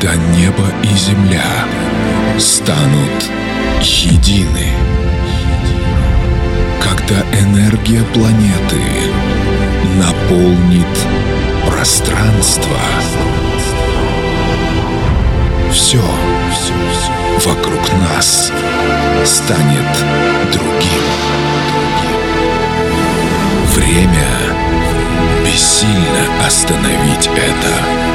когда небо и земля станут едины, когда энергия планеты наполнит пространство. Все, вокруг нас станет другим. Время бессильно остановить это.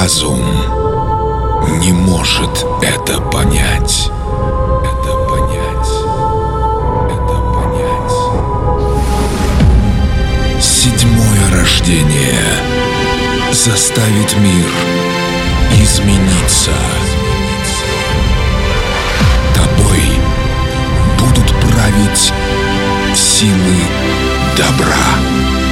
Разум не может это понять. Это понять. Седьмое рождение заставит мир измениться. Тобой будут править силы добра.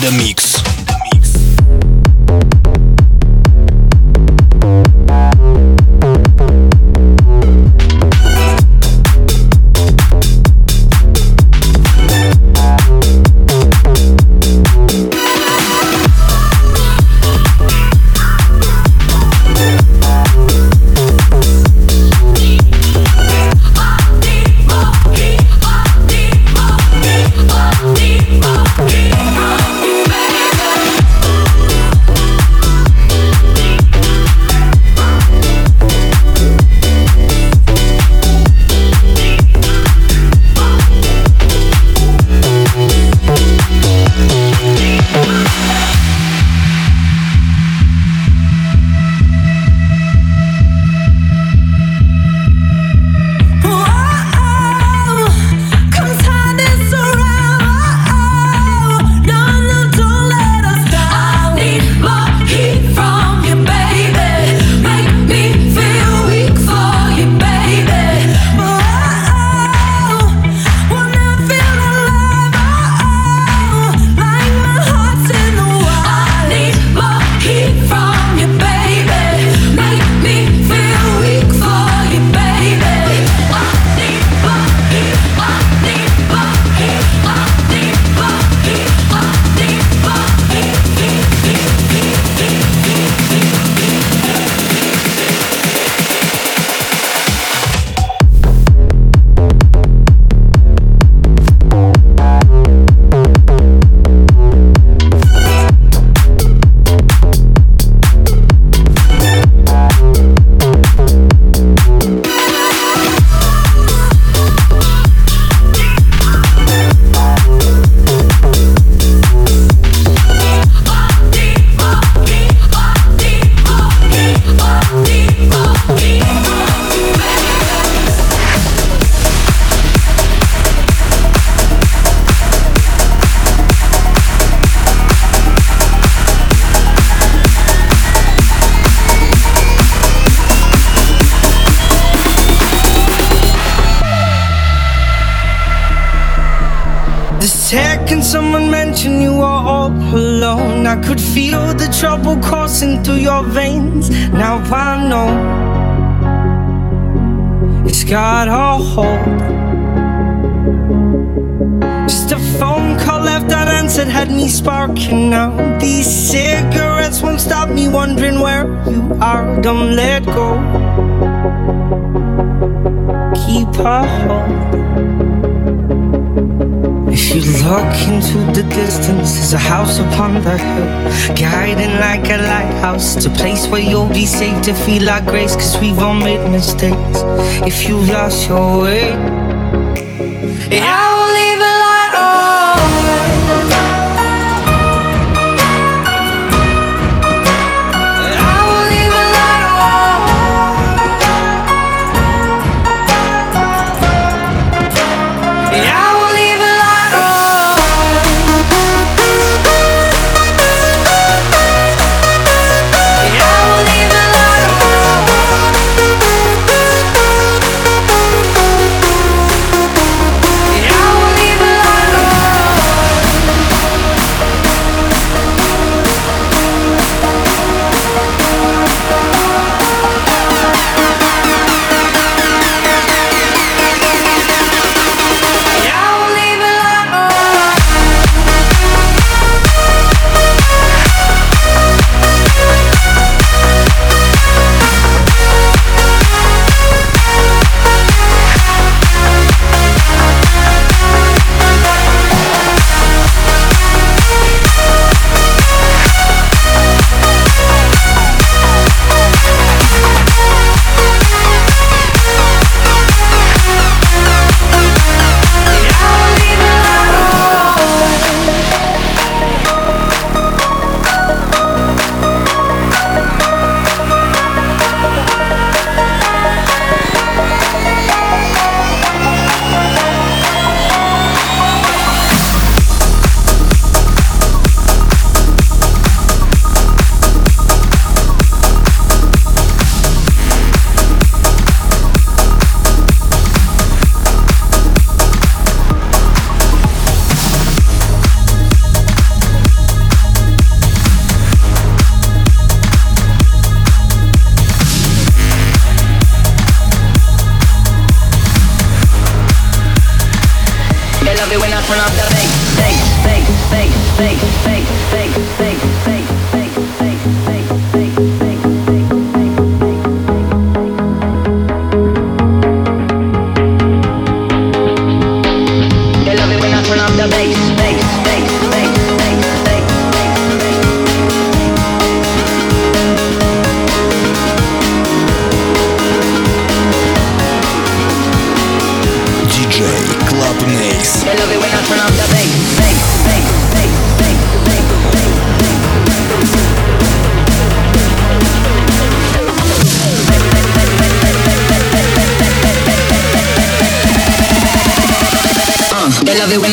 the Mix. be safe to feel our grace, cause we've all made mistakes. If you lost your way, the base.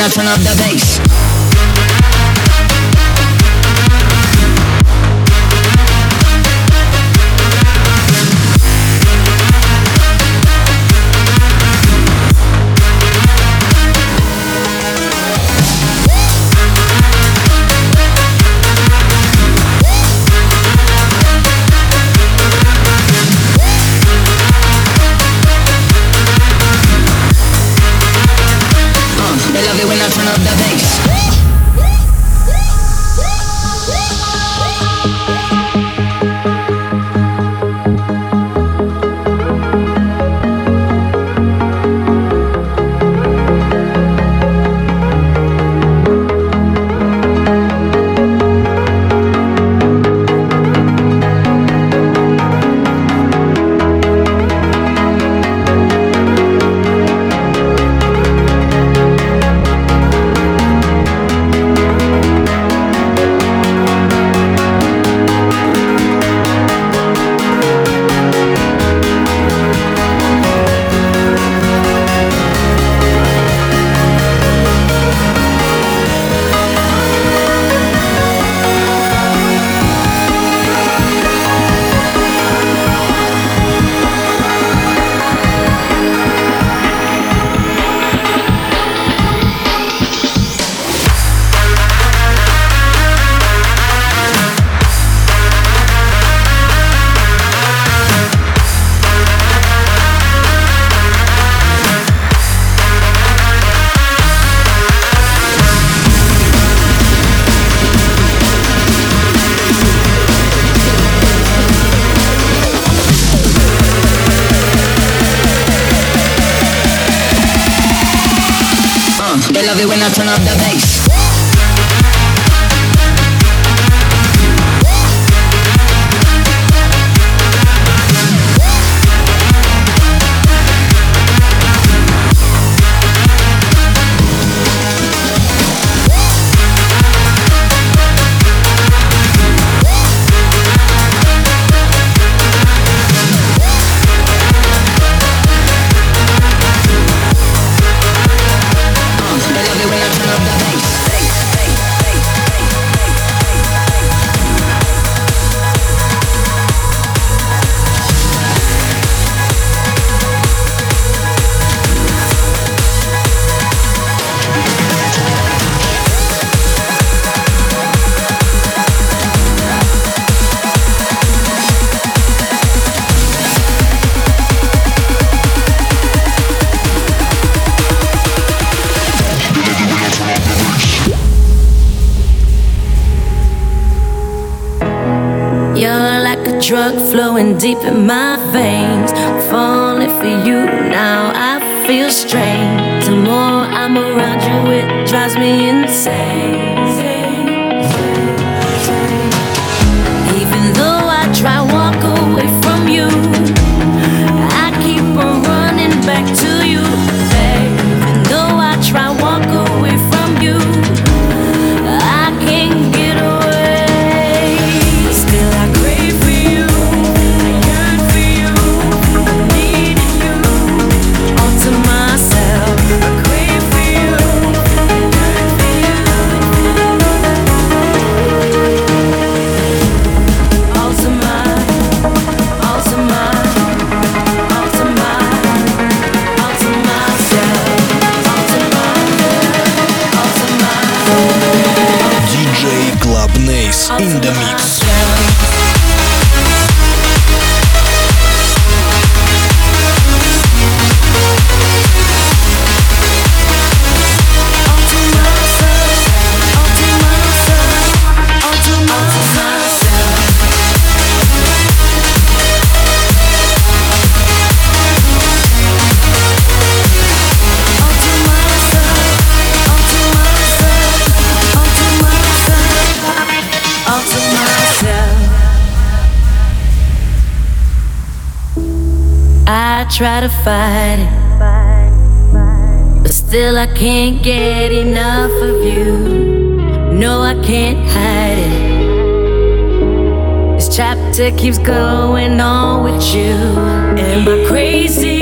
I turn up the bass. My veins. Falling for you now, I feel strange. The more I'm around you, it drives me insane. Try to fight it. But still, I can't get enough of you. No, I can't hide it. This chapter keeps going on with you. Am I crazy?